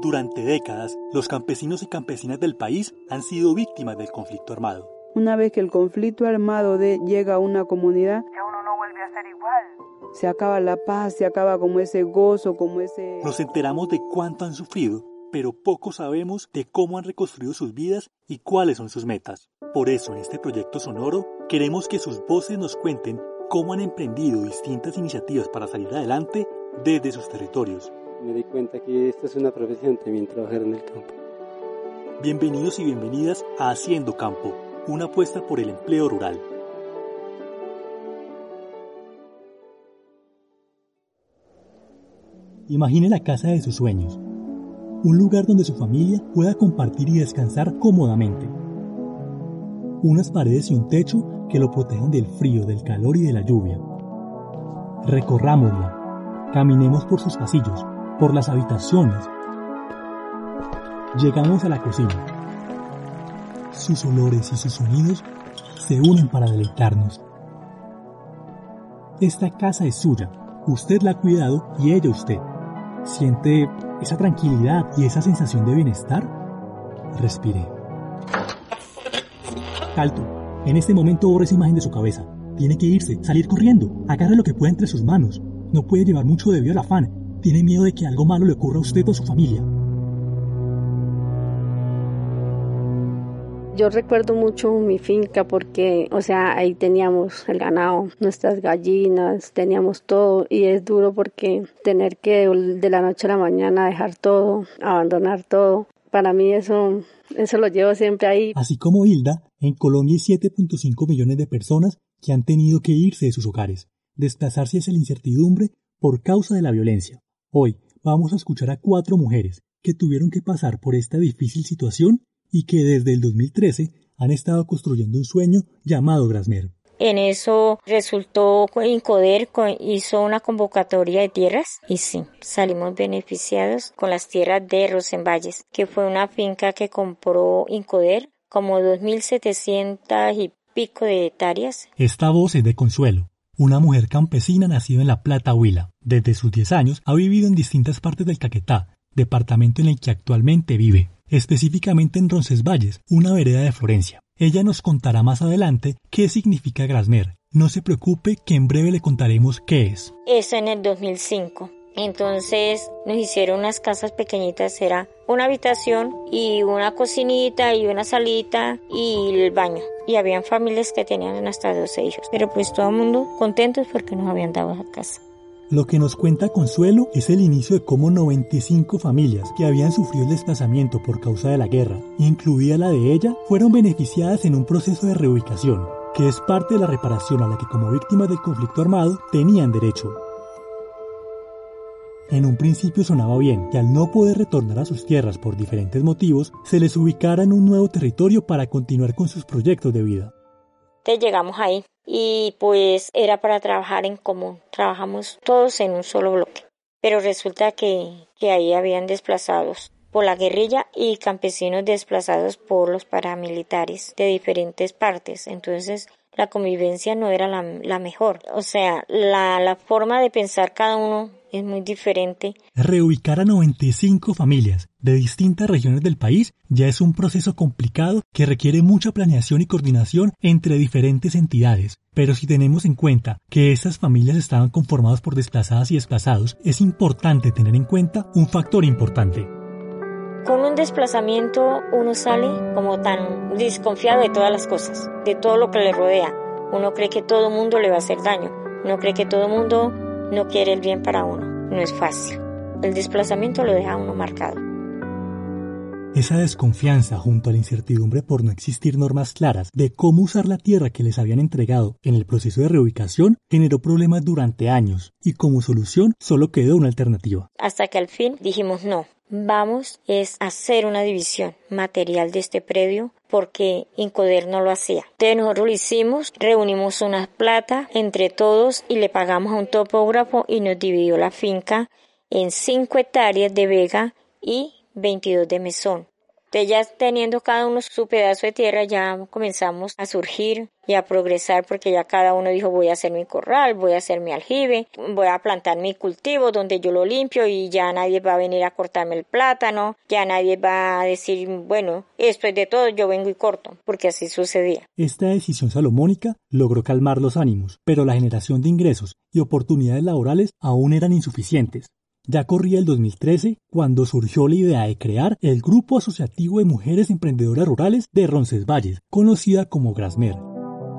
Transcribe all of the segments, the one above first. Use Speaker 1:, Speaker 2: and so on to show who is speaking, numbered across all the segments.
Speaker 1: Durante décadas, los campesinos y campesinas del país han sido víctimas del conflicto armado.
Speaker 2: Una vez que el conflicto armado de, llega a una comunidad, ya uno no vuelve a ser igual. Se acaba la paz, se acaba como ese gozo, como ese...
Speaker 1: Nos enteramos de cuánto han sufrido, pero poco sabemos de cómo han reconstruido sus vidas y cuáles son sus metas. Por eso, en este proyecto sonoro, queremos que sus voces nos cuenten cómo han emprendido distintas iniciativas para salir adelante desde sus territorios.
Speaker 3: Me di cuenta que esta es una profesión también trabajar en el campo.
Speaker 1: Bienvenidos y bienvenidas a Haciendo Campo, una apuesta por el empleo rural. Imagine la casa de sus sueños, un lugar donde su familia pueda compartir y descansar cómodamente. Unas paredes y un techo que lo protejan del frío, del calor y de la lluvia. Recorrámosla, caminemos por sus pasillos, por las habitaciones. Llegamos a la cocina. Sus olores y sus sonidos se unen para deleitarnos. Esta casa es suya, usted la ha cuidado y ella usted. ¿Siente esa tranquilidad y esa sensación de bienestar? Respire. Alto. En este momento borre esa imagen de su cabeza. Tiene que irse, salir corriendo. Agarre lo que pueda entre sus manos. No puede llevar mucho debido al afán. Tiene miedo de que algo malo le ocurra a usted o a su familia.
Speaker 4: Yo recuerdo mucho mi finca porque, o sea, ahí teníamos el ganado, nuestras gallinas, teníamos todo y es duro porque tener que de la noche a la mañana dejar todo, abandonar todo. Para mí eso, eso lo llevo siempre ahí.
Speaker 1: Así como Hilda, en Colombia hay 7.5 millones de personas que han tenido que irse de sus hogares, desplazarse hacia la incertidumbre por causa de la violencia. Hoy vamos a escuchar a cuatro mujeres que tuvieron que pasar por esta difícil situación y que desde el 2013 han estado construyendo un sueño llamado Grasmer.
Speaker 5: En eso resultó Incoder hizo una convocatoria de tierras y sí, salimos beneficiados con las tierras de Rosenvalles, que fue una finca que compró Incoder como 2.700 y pico de hectáreas.
Speaker 1: Esta voz es de Consuelo, una mujer campesina nacida en La Plata, Huila. Desde sus 10 años ha vivido en distintas partes del Caquetá, departamento en el que actualmente vive específicamente en Roncesvalles, una vereda de Florencia. Ella nos contará más adelante qué significa Grasmer. No se preocupe que en breve le contaremos qué es.
Speaker 5: Eso en el 2005. Entonces nos hicieron unas casas pequeñitas, era una habitación y una cocinita y una salita y el baño. Y habían familias que tenían hasta 12 hijos. Pero pues todo el mundo contentos porque nos habían dado la casa.
Speaker 1: Lo que nos cuenta Consuelo es el inicio de cómo 95 familias que habían sufrido el desplazamiento por causa de la guerra, incluida la de ella, fueron beneficiadas en un proceso de reubicación, que es parte de la reparación a la que como víctimas del conflicto armado tenían derecho. En un principio sonaba bien que al no poder retornar a sus tierras por diferentes motivos, se les ubicara en un nuevo territorio para continuar con sus proyectos de vida.
Speaker 5: Entonces llegamos ahí y pues era para trabajar en común. Trabajamos todos en un solo bloque. Pero resulta que, que ahí habían desplazados por la guerrilla y campesinos desplazados por los paramilitares de diferentes partes. Entonces la convivencia no era la, mejor. O sea, la, la forma de pensar cada uno es muy diferente.
Speaker 1: Reubicar a 95 familias de distintas regiones del país ya es un proceso complicado que requiere mucha planeación y coordinación entre diferentes entidades. Pero si tenemos en cuenta que estas familias estaban conformadas por desplazadas y desplazados, es importante tener en cuenta un factor importante.
Speaker 5: Con un desplazamiento uno sale como tan desconfiado de todas las cosas, de todo lo que le rodea. Uno cree que todo el mundo le va a hacer daño. Uno cree que todo el mundo no quiere el bien para uno. No es fácil. El desplazamiento lo deja uno marcado.
Speaker 1: Esa desconfianza junto a la incertidumbre por no existir normas claras de cómo usar la tierra que les habían entregado en el proceso de reubicación generó problemas durante años y como solución solo quedó una alternativa.
Speaker 5: Hasta que al fin dijimos no, vamos es hacer una división material de este predio porque Incoder no lo hacía. Entonces nosotros lo hicimos, reunimos una plata entre todos y le pagamos a un topógrafo y nos dividió la finca en 5 hectáreas de vega y 22 de mesón. Entonces ya teniendo cada uno su pedazo de tierra ya comenzamos a surgir y a progresar porque ya cada uno dijo voy a hacer mi corral, voy a hacer mi aljibe, voy a plantar mi cultivo donde yo lo limpio y ya nadie va a venir a cortarme el plátano, ya nadie va a decir bueno, esto es de todo, yo vengo y corto, porque así sucedía.
Speaker 1: Esta decisión salomónica logró calmar los ánimos, pero la generación de ingresos y oportunidades laborales aún eran insuficientes. Ya corría el 2013 cuando surgió la idea de crear el Grupo Asociativo de Mujeres Emprendedoras Rurales de Roncesvalles, conocida como Grasmer.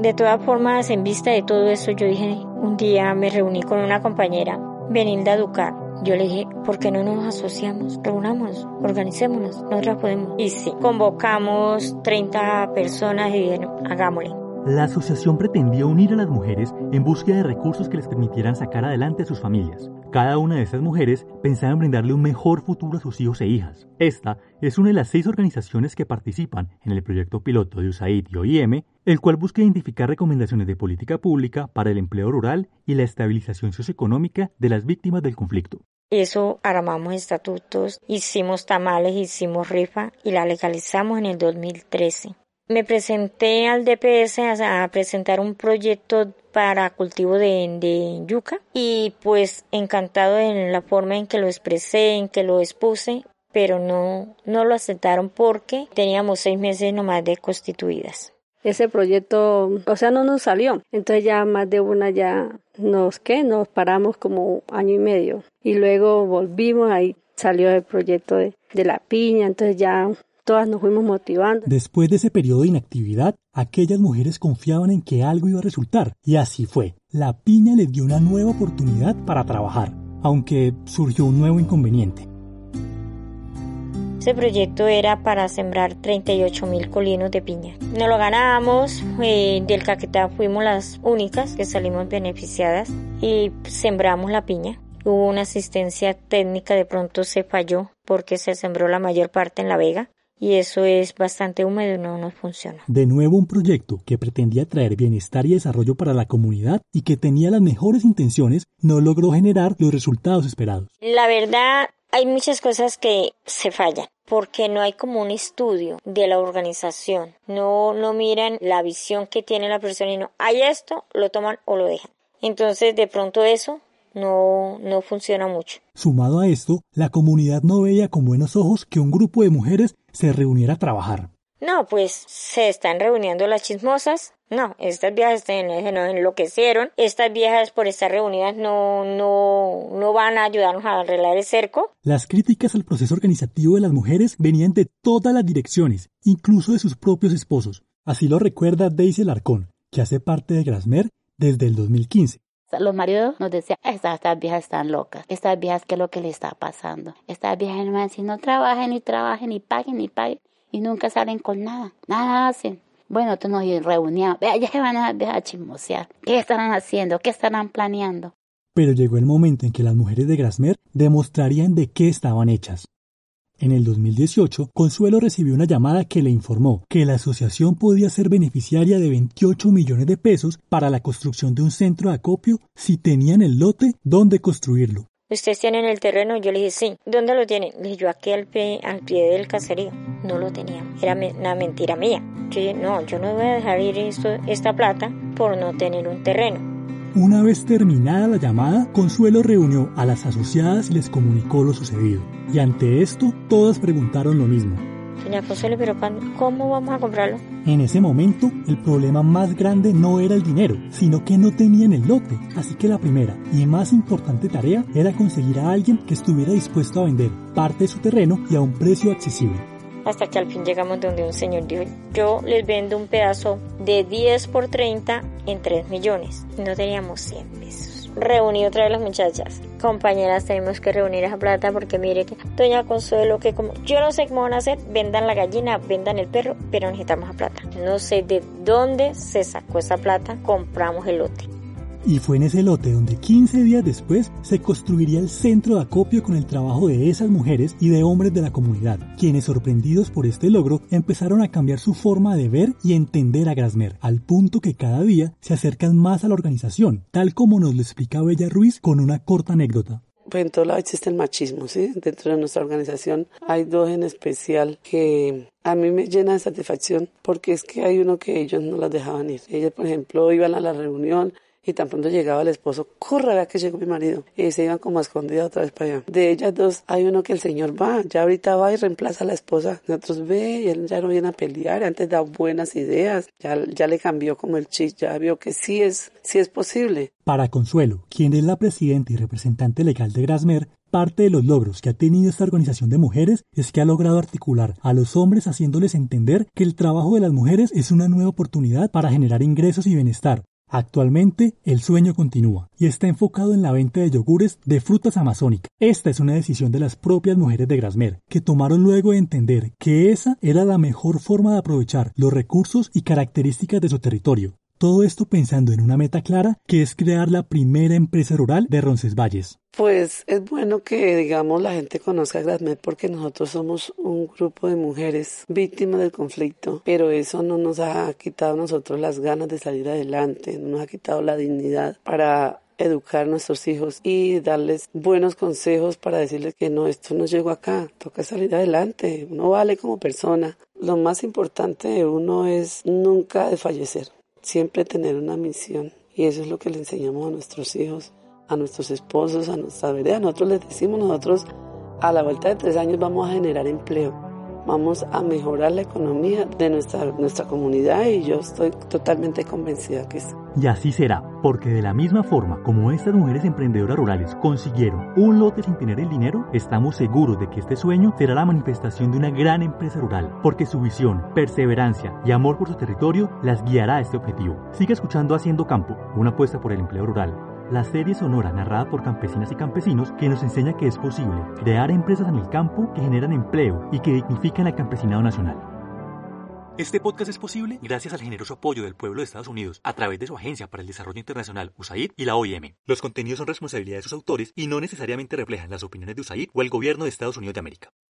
Speaker 5: De todas formas, en vista de todo eso, yo dije, un día me reuní con una compañera, Benilda Ducar. Yo le dije, ¿por qué no nos asociamos? Reunamos, organicémonos, nosotras podemos. Y sí, convocamos 30 personas y dijeron, hagámosle.
Speaker 1: La asociación pretendía unir a las mujeres en búsqueda de recursos que les permitieran sacar adelante a sus familias. Cada una de esas mujeres pensaba en brindarle un mejor futuro a sus hijos e hijas. Esta es una de las seis organizaciones que participan en el proyecto piloto de USAID y OIM, el cual busca identificar recomendaciones de política pública para el empleo rural y la estabilización socioeconómica de las víctimas del conflicto.
Speaker 5: Eso armamos estatutos, hicimos tamales, hicimos rifa y la legalizamos en el 2013 me presenté al DPS a, presentar un proyecto para cultivo de, yuca y pues encantado en la forma en que lo expresé, en que lo expuse, pero no, no lo aceptaron porque teníamos seis meses nomás de constituidas.
Speaker 4: Ese proyecto, o sea, no nos salió. Entonces ya más de una ya nos, ¿qué? Nos paramos como año y medio. Y luego volvimos, ahí salió el proyecto de, de la piña, entonces ya todas nos fuimos motivando.
Speaker 1: Después de ese periodo de inactividad, aquellas mujeres confiaban en que algo iba a resultar, y así fue. La piña les dio una nueva oportunidad para trabajar, aunque surgió un nuevo inconveniente.
Speaker 5: Ese proyecto era para sembrar 38 mil colinos de piña. No lo ganamos, eh, del Caquetá fuimos las únicas que salimos beneficiadas y sembramos la piña. Hubo una asistencia técnica, de pronto se falló porque se sembró la mayor parte en La Vega y eso es bastante húmedo y no nos funciona.
Speaker 1: De nuevo un proyecto que pretendía traer bienestar y desarrollo para la comunidad y que tenía las mejores intenciones no logró generar los resultados esperados.
Speaker 5: La verdad, hay muchas cosas que se fallan porque no hay como un estudio de la organización. No, no miran la visión que tiene la persona y no, hay esto, lo toman o lo dejan. Entonces, de pronto eso no, no funciona mucho.
Speaker 1: Sumado a esto, la comunidad no veía con buenos ojos que un grupo de mujeres se reuniera a trabajar.
Speaker 5: No, pues se están reuniendo las chismosas. No, estas viejas no enloquecieron. Estas viejas por estar reunidas no, no, no van a ayudarnos a arreglar el cerco.
Speaker 1: Las críticas al proceso organizativo de las mujeres venían de todas las direcciones, incluso de sus propios esposos. Así lo recuerda Daisy Larcón, que hace parte de Grasmer desde el 2015.
Speaker 6: Los maridos nos decían, estas, viejas están locas, estas viejas, ¿qué es lo que le está pasando? Estas viejas no si no trabajen y trabajen y paguen y paguen y nunca salen con nada, nada hacen. Bueno, tú nos reuníamos, vea, ya se van a, a chismosear. ¿Qué estarán haciendo? ¿Qué estarán planeando?
Speaker 1: Pero llegó el momento en que las mujeres de Grasmer demostrarían de qué estaban hechas. En el 2018, Consuelo recibió una llamada que le informó que la asociación podía ser beneficiaria de 28 millones de pesos para la construcción de un centro de acopio si tenían el lote donde construirlo.
Speaker 5: ¿Ustedes tienen el terreno? Yo le dije, sí. ¿Dónde lo tienen? Le dije, yo aquí al pie, al pie del caserío. No lo teníamos. Era una mentira mía. Yo dije, no, yo no voy a dejar ir esta plata por no tener un terreno.
Speaker 1: Una vez terminada la llamada, Consuelo reunió a las asociadas y les comunicó lo sucedido. Y ante esto, todas preguntaron lo mismo.
Speaker 5: Doña Consuelo, pero ¿cómo vamos a comprarlo?
Speaker 1: En ese momento, el problema más grande no era el dinero, sino que no tenían el lote. Así que la primera y más importante tarea era conseguir a alguien que estuviera dispuesto a vender parte de su terreno y a un precio accesible
Speaker 5: hasta que al fin llegamos donde un señor dijo, yo les vendo un pedazo de 10 por 30 en 3 millones. No teníamos 100 pesos. Reuní otra vez las muchachas. Compañeras, tenemos que reunir esa plata porque mire que Doña Consuelo, que como yo no sé cómo van a hacer, vendan la gallina, vendan el perro, pero necesitamos la plata. No sé de dónde se sacó esa plata, compramos el lote.
Speaker 1: Y fue en ese lote donde 15 días después se construiría el centro de acopio con el trabajo de esas mujeres y de hombres de la comunidad, quienes sorprendidos por este logro empezaron a cambiar su forma de ver y entender a Grasmer, al punto que cada día se acercan más a la organización, tal como nos lo explica Bella Ruiz con una corta anécdota
Speaker 7: pues en todo lado existe el machismo, ¿sí? Dentro de nuestra organización hay dos en especial que a mí me llena de satisfacción porque es que hay uno que ellos no las dejaban ir. Ellas, por ejemplo, iban a la reunión y tan pronto llegaba el esposo, corra, vea que llegó mi marido. Y se iban como escondidas otra vez para allá. De ellas dos, hay uno que el señor va, ya ahorita va y reemplaza a la esposa. Nosotros ve y él ya no viene a pelear, antes da buenas ideas, ya, ya le cambió como el chis, ya vio que sí es, sí es posible.
Speaker 1: Para Consuelo, quien es la presidenta y representante legal de Grasmer, Parte de los logros que ha tenido esta organización de mujeres es que ha logrado articular a los hombres haciéndoles entender que el trabajo de las mujeres es una nueva oportunidad para generar ingresos y bienestar, Actualmente, el sueño continúa y está enfocado en la venta de yogures de frutas amazónicas. Esta es una decisión de las propias mujeres de Grasmer, que tomaron luego de entender que esa era la mejor forma de aprovechar los recursos y características de su territorio. Todo esto pensando en una meta clara, que es crear la primera empresa rural de Roncesvalles.
Speaker 7: Pues es bueno que, digamos, la gente conozca a Grasmed porque nosotros somos un grupo de mujeres víctimas del conflicto, pero eso no nos ha quitado a nosotros las ganas de salir adelante, no nos ha quitado la dignidad para educar a nuestros hijos y darles buenos consejos para decirles que no, esto no llegó acá, toca salir adelante, uno vale como persona. Lo más importante de uno es nunca desfallecer, siempre tener una misión y eso es lo que le enseñamos a nuestros hijos a nuestros esposos, a nuestra vereda. Nosotros les decimos, nosotros a la vuelta de tres años vamos a generar empleo, vamos a mejorar la economía de nuestra, nuestra comunidad y yo estoy totalmente convencida que sí.
Speaker 1: Y así será, porque de la misma forma como estas mujeres emprendedoras rurales consiguieron un lote sin tener el dinero, estamos seguros de que este sueño será la manifestación de una gran empresa rural, porque su visión, perseverancia y amor por su territorio las guiará a este objetivo. Sigue escuchando Haciendo Campo, una apuesta por el empleo rural la serie sonora narrada por campesinas y campesinos que nos enseña que es posible crear empresas en el campo que generan empleo y que dignifican al campesinado nacional. Este podcast es posible gracias al generoso apoyo del pueblo de Estados Unidos a través de su Agencia para el Desarrollo Internacional USAID y la OIM. Los contenidos son responsabilidad de sus autores y no necesariamente reflejan las opiniones de USAID o el gobierno de Estados Unidos de América.